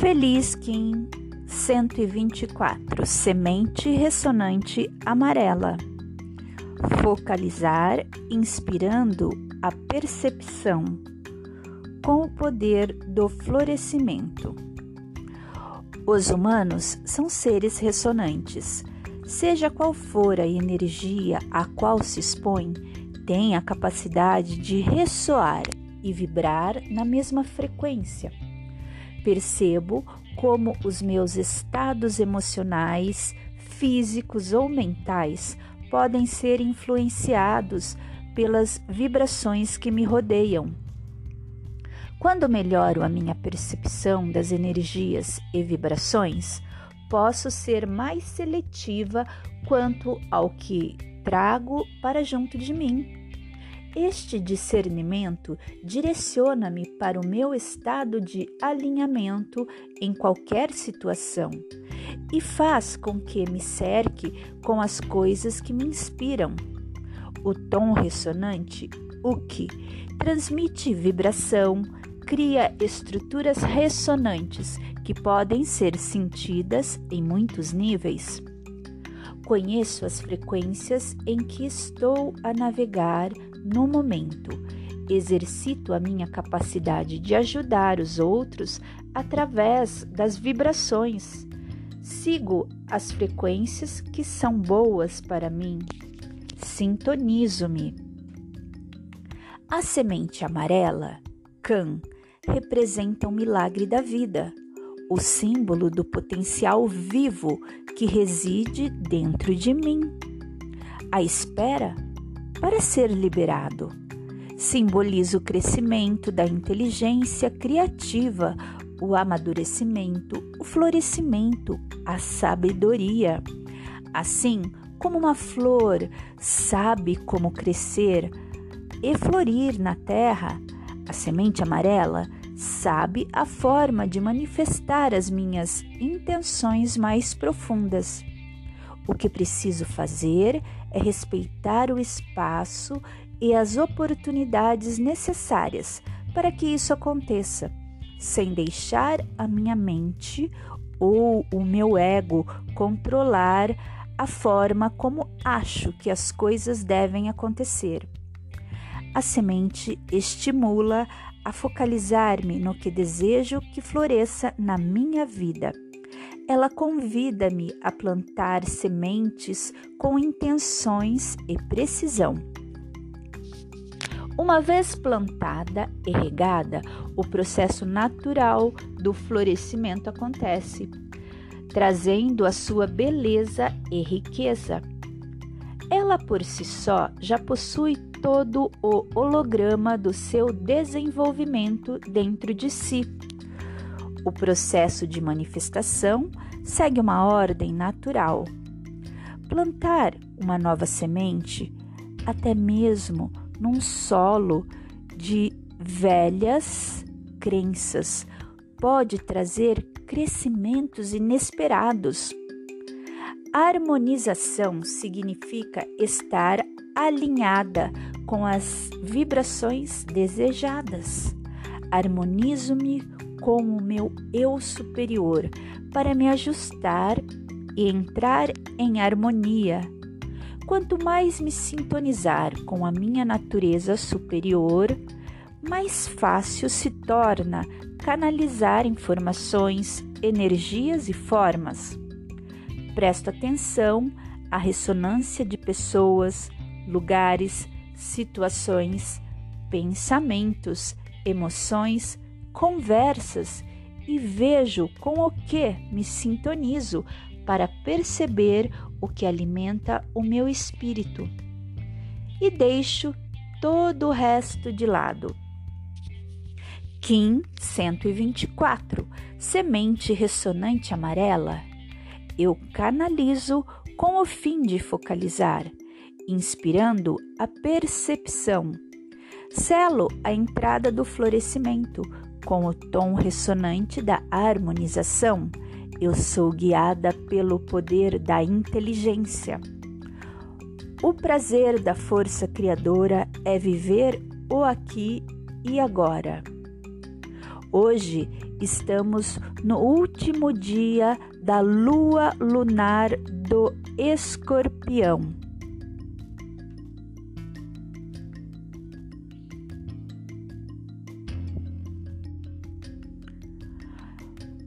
Feliz Kim 124 Semente ressonante amarela. Focalizar inspirando a percepção com o poder do florescimento. Os humanos são seres ressonantes. Seja qual for a energia a qual se expõe, tem a capacidade de ressoar e vibrar na mesma frequência. Percebo como os meus estados emocionais, físicos ou mentais podem ser influenciados pelas vibrações que me rodeiam. Quando melhoro a minha percepção das energias e vibrações, posso ser mais seletiva quanto ao que trago para junto de mim. Este discernimento direciona-me para o meu estado de alinhamento em qualquer situação e faz com que me cerque com as coisas que me inspiram. O tom ressonante, o que transmite vibração, cria estruturas ressonantes que podem ser sentidas em muitos níveis. Conheço as frequências em que estou a navegar no momento. Exercito a minha capacidade de ajudar os outros através das vibrações. Sigo as frequências que são boas para mim. Sintonizo-me. A semente amarela, Can, representa o milagre da vida, o símbolo do potencial vivo que reside dentro de mim. A espera para ser liberado. Simboliza o crescimento da inteligência criativa, o amadurecimento, o florescimento, a sabedoria. Assim como uma flor sabe como crescer e florir na terra, a semente amarela sabe a forma de manifestar as minhas intenções mais profundas. O que preciso fazer é respeitar o espaço e as oportunidades necessárias para que isso aconteça, sem deixar a minha mente ou o meu ego controlar a forma como acho que as coisas devem acontecer. A semente estimula a focalizar-me no que desejo que floresça na minha vida. Ela convida-me a plantar sementes com intenções e precisão. Uma vez plantada e regada, o processo natural do florescimento acontece, trazendo a sua beleza e riqueza. Ela por si só já possui todo o holograma do seu desenvolvimento dentro de si. O processo de manifestação segue uma ordem natural. Plantar uma nova semente, até mesmo num solo de velhas crenças, pode trazer crescimentos inesperados. Harmonização significa estar alinhada com as vibrações desejadas. Harmonizo-me com o meu eu superior para me ajustar e entrar em harmonia. Quanto mais me sintonizar com a minha natureza superior, mais fácil se torna canalizar informações, energias e formas. Presto atenção à ressonância de pessoas, lugares, situações, pensamentos, emoções, conversas e vejo com o que me sintonizo para perceber o que alimenta o meu espírito. E deixo todo o resto de lado. Kim 124 Semente ressonante amarela. Eu canalizo com o fim de focalizar inspirando a percepção. Selo a entrada do florescimento com o tom ressonante da harmonização. Eu sou guiada pelo poder da inteligência. O prazer da força criadora é viver o aqui e agora. Hoje estamos no último dia da lua lunar do escorpião.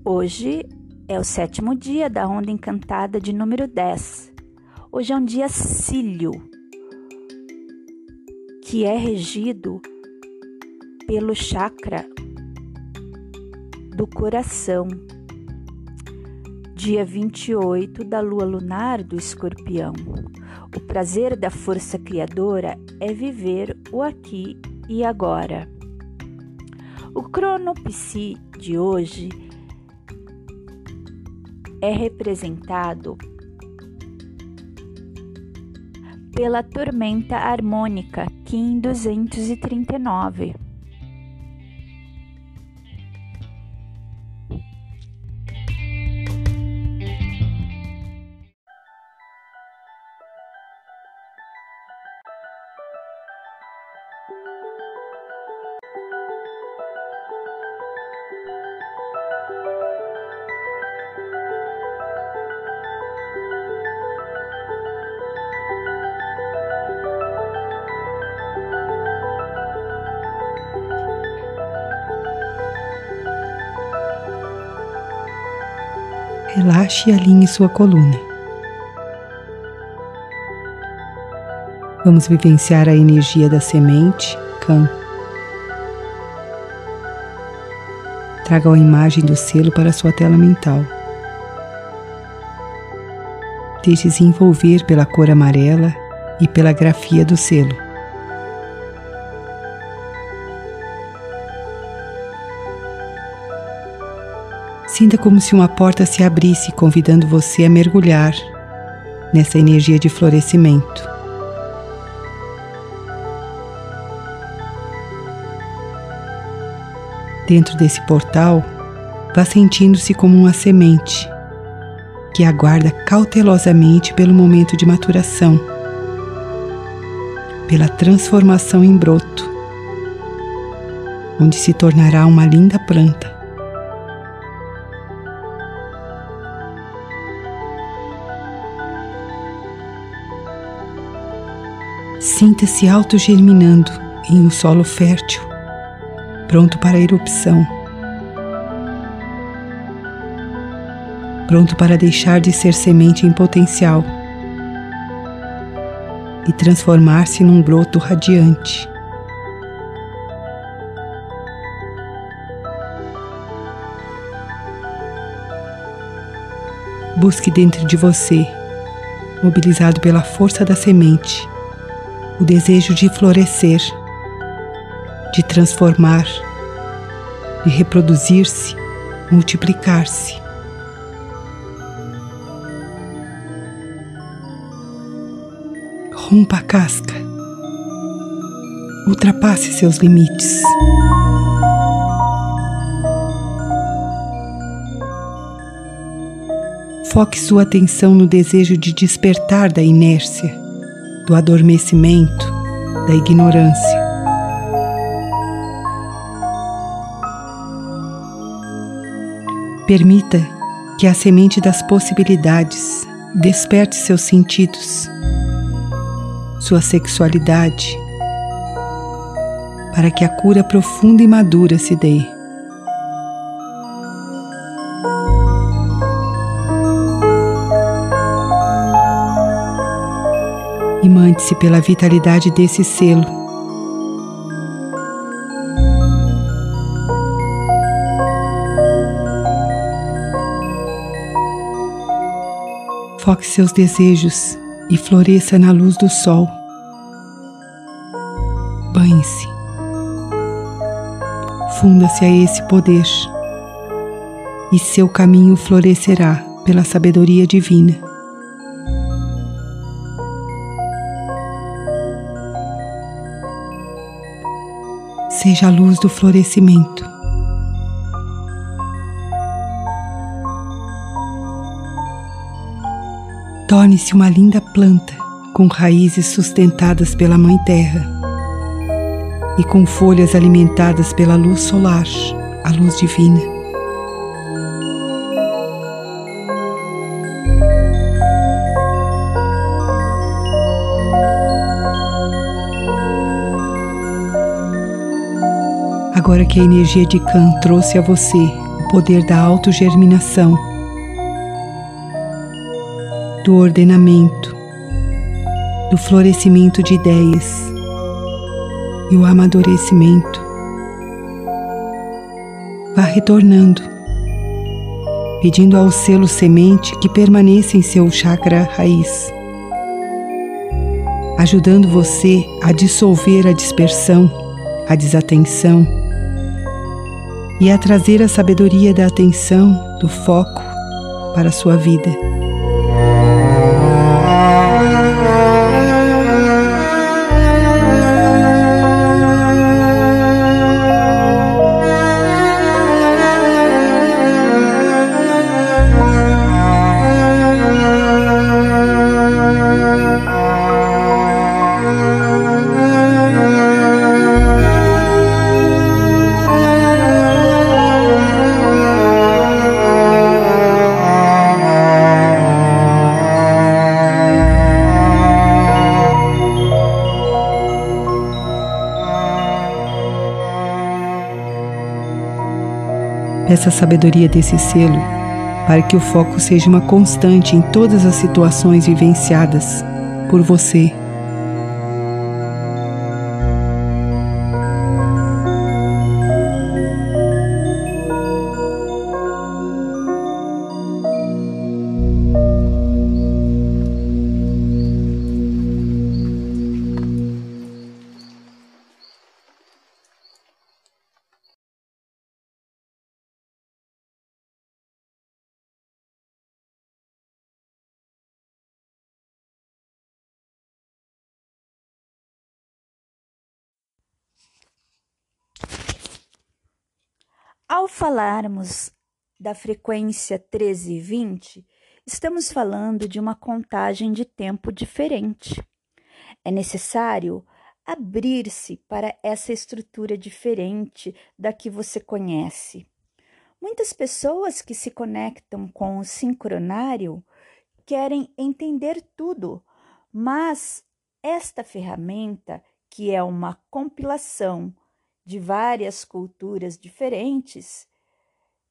Hoje é o sétimo dia da onda encantada de número 10. Hoje é um dia cílio, que é regido pelo chakra do coração. Dia 28 da lua lunar do escorpião. O prazer da força criadora é viver o aqui e agora. O cronopsi de hoje é representado pela tormenta harmônica Kim 239. Relaxe e alinhe sua coluna. Vamos vivenciar a energia da semente Kan. Traga a imagem do selo para sua tela mental. Deixe-se envolver pela cor amarela e pela grafia do selo. Sinta como se uma porta se abrisse, convidando você a mergulhar nessa energia de florescimento. Dentro desse portal, vá sentindo-se como uma semente que aguarda cautelosamente pelo momento de maturação, pela transformação em broto, onde se tornará uma linda planta. Sinta-se autogerminando em um solo fértil, pronto para a erupção, pronto para deixar de ser semente em potencial e transformar-se num broto radiante. Busque dentro de você, mobilizado pela força da semente, o desejo de florescer, de transformar, de reproduzir-se, multiplicar-se. Rompa a casca, ultrapasse seus limites. Foque sua atenção no desejo de despertar da inércia do adormecimento, da ignorância. Permita que a semente das possibilidades desperte seus sentidos, sua sexualidade, para que a cura profunda e madura se dê. Imante-se pela vitalidade desse selo. Foque seus desejos e floresça na luz do sol. Banhe-se. Funda-se a esse poder e seu caminho florescerá pela sabedoria divina. Seja a luz do florescimento. Torne-se uma linda planta com raízes sustentadas pela Mãe Terra e com folhas alimentadas pela luz solar, a luz divina. Agora que a energia de Kan trouxe a você o poder da autogerminação, do ordenamento, do florescimento de ideias e o amadurecimento, vá retornando, pedindo ao selo semente que permaneça em seu chakra raiz, ajudando você a dissolver a dispersão, a desatenção e a trazer a sabedoria da atenção, do foco para a sua vida. Peça a sabedoria desse selo para que o foco seja uma constante em todas as situações vivenciadas por você falarmos da frequência 13 e 20, estamos falando de uma contagem de tempo diferente. É necessário abrir-se para essa estrutura diferente da que você conhece. Muitas pessoas que se conectam com o sincronário querem entender tudo, mas esta ferramenta, que é uma compilação de várias culturas diferentes,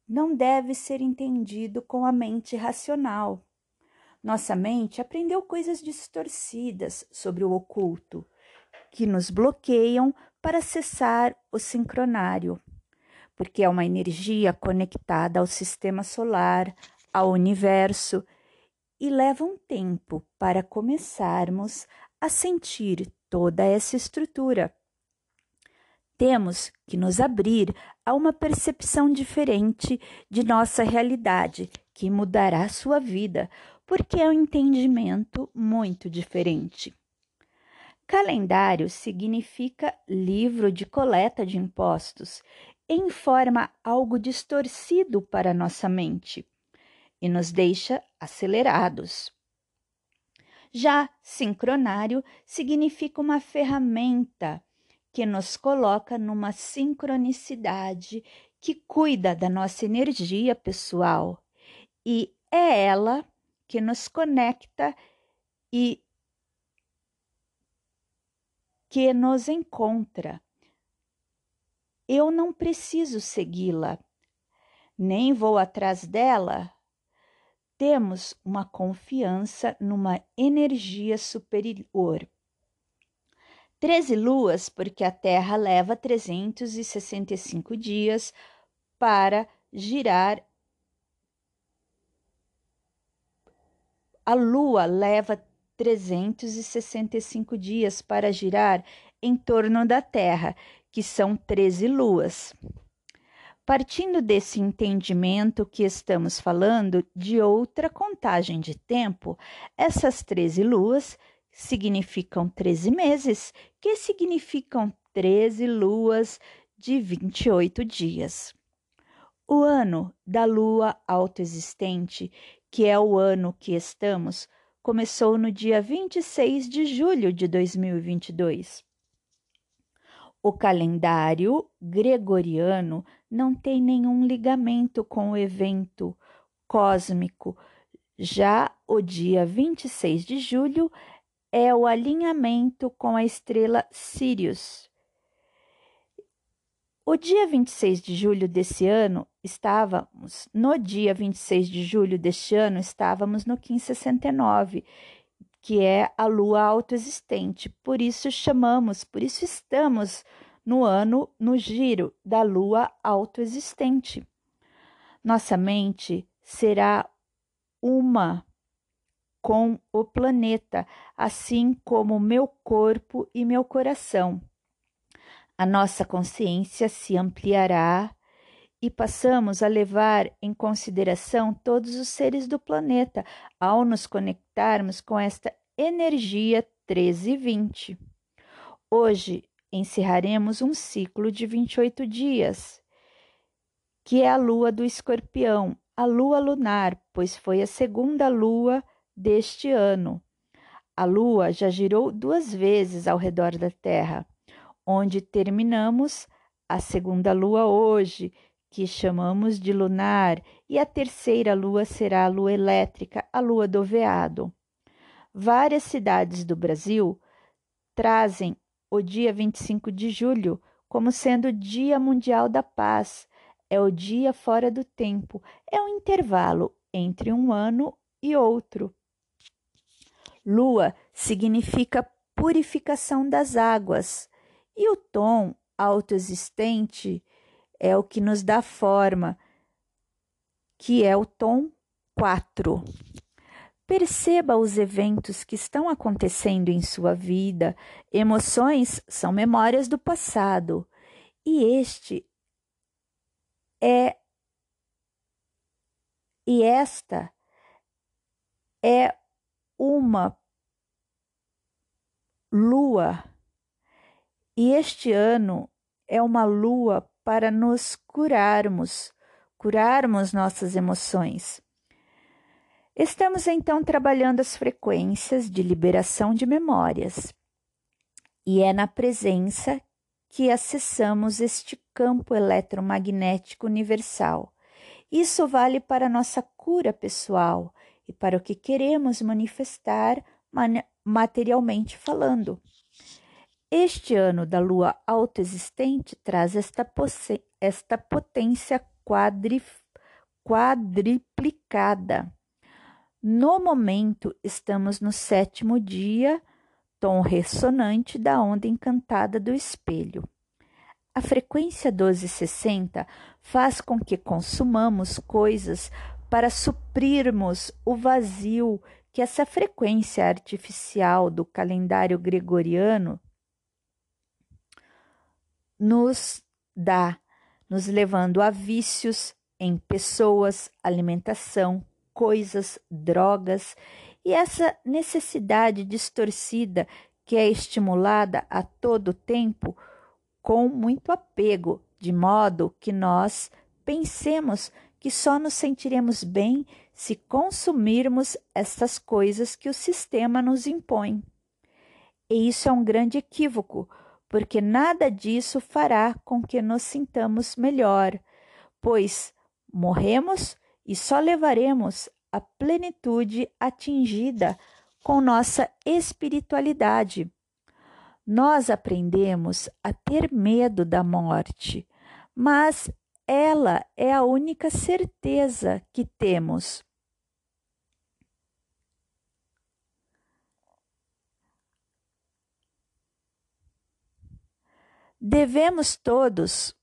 não deve ser entendido com a mente racional. Nossa mente aprendeu coisas distorcidas sobre o oculto, que nos bloqueiam para acessar o sincronário, porque é uma energia conectada ao sistema solar, ao universo, e leva um tempo para começarmos a sentir toda essa estrutura. Temos que nos abrir a uma percepção diferente de nossa realidade, que mudará sua vida, porque é um entendimento muito diferente. Calendário significa livro de coleta de impostos, informa algo distorcido para nossa mente e nos deixa acelerados. Já sincronário significa uma ferramenta que nos coloca numa sincronicidade que cuida da nossa energia pessoal e é ela que nos conecta e que nos encontra. Eu não preciso segui-la, nem vou atrás dela. Temos uma confiança numa energia superior. 13 luas, porque a Terra leva 365 dias para girar. A Lua leva 365 dias para girar em torno da Terra, que são 13 luas. Partindo desse entendimento que estamos falando de outra contagem de tempo, essas 13 luas significam 13 meses, que significam 13 luas de 28 dias. O ano da lua autoexistente, que é o ano que estamos, começou no dia 26 de julho de 2022. O calendário gregoriano não tem nenhum ligamento com o evento cósmico. Já o dia 26 de julho é o alinhamento com a estrela Sirius. O dia 26 de julho desse ano, estávamos, no dia 26 de julho deste ano, estávamos no 1569, que é a lua autoexistente. Por isso chamamos, por isso estamos no ano no giro da lua autoexistente. Nossa mente será uma com o planeta, assim como meu corpo e meu coração. A nossa consciência se ampliará e passamos a levar em consideração todos os seres do planeta ao nos conectarmos com esta energia 1320. Hoje encerraremos um ciclo de 28 dias, que é a lua do escorpião, a lua lunar, pois foi a segunda lua deste ano. A Lua já girou duas vezes ao redor da Terra, onde terminamos a segunda Lua hoje, que chamamos de lunar, e a terceira Lua será a Lua elétrica, a Lua do Veado. Várias cidades do Brasil trazem o dia 25 de julho como sendo o Dia Mundial da Paz. É o dia fora do tempo, é um intervalo entre um ano e outro. Lua significa purificação das águas, e o tom autoexistente é o que nos dá forma, que é o tom 4. Perceba os eventos que estão acontecendo em sua vida. Emoções são memórias do passado, e este é e esta é uma lua. E este ano é uma lua para nos curarmos, curarmos nossas emoções. Estamos então trabalhando as frequências de liberação de memórias. E é na presença que acessamos este campo eletromagnético universal. Isso vale para nossa cura pessoal, e para o que queremos manifestar materialmente falando. Este ano da lua autoexistente traz esta, esta potência quadri quadriplicada. No momento, estamos no sétimo dia, tom ressonante da onda encantada do espelho. A frequência 1260 faz com que consumamos coisas para suprirmos o vazio que essa frequência artificial do calendário gregoriano nos dá, nos levando a vícios em pessoas, alimentação, coisas, drogas e essa necessidade distorcida que é estimulada a todo tempo com muito apego, de modo que nós pensemos que só nos sentiremos bem se consumirmos essas coisas que o sistema nos impõe. E isso é um grande equívoco, porque nada disso fará com que nos sintamos melhor, pois morremos e só levaremos a plenitude atingida com nossa espiritualidade. Nós aprendemos a ter medo da morte, mas ela é a única certeza que temos. Devemos todos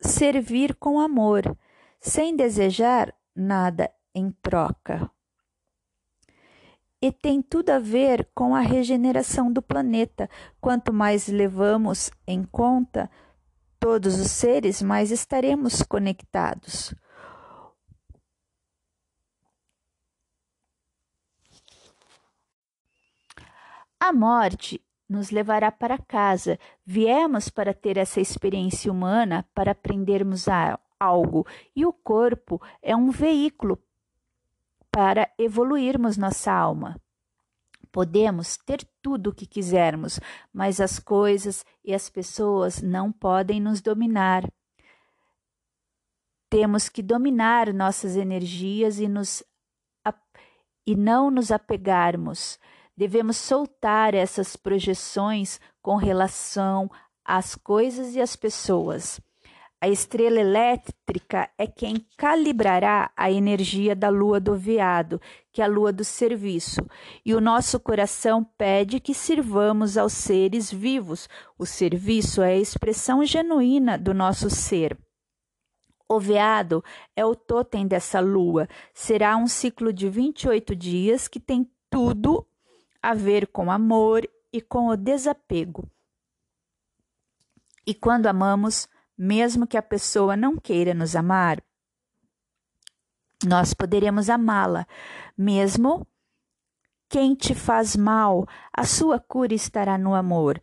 servir com amor, sem desejar nada em troca. E tem tudo a ver com a regeneração do planeta. Quanto mais levamos em conta, todos os seres, mais estaremos conectados. A morte nos levará para casa. Viemos para ter essa experiência humana, para aprendermos algo, e o corpo é um veículo para evoluirmos nossa alma. Podemos ter tudo o que quisermos, mas as coisas e as pessoas não podem nos dominar. Temos que dominar nossas energias e, nos, e não nos apegarmos. Devemos soltar essas projeções com relação as coisas e as pessoas. A estrela elétrica é quem calibrará a energia da lua do veado, que é a lua do serviço. E o nosso coração pede que sirvamos aos seres vivos. O serviço é a expressão genuína do nosso ser. O veado é o totem dessa lua. Será um ciclo de 28 dias que tem tudo a ver com amor e com o desapego. E quando amamos, mesmo que a pessoa não queira nos amar, nós poderemos amá-la, mesmo quem te faz mal, a sua cura estará no amor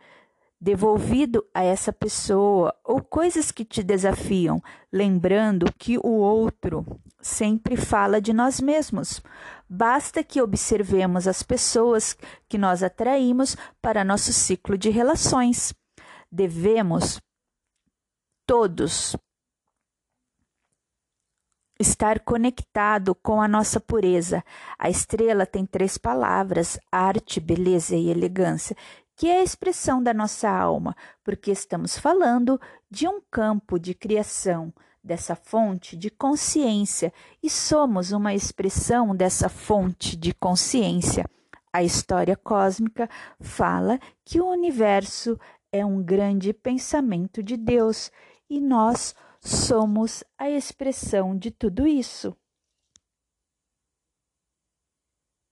devolvido a essa pessoa ou coisas que te desafiam, lembrando que o outro sempre fala de nós mesmos. Basta que observemos as pessoas que nós atraímos para nosso ciclo de relações. Devemos todos estar conectado com a nossa pureza. A estrela tem três palavras: arte, beleza e elegância, que é a expressão da nossa alma, porque estamos falando de um campo de criação, dessa fonte de consciência, e somos uma expressão dessa fonte de consciência. A história cósmica fala que o universo é um grande pensamento de Deus e nós somos a expressão de tudo isso.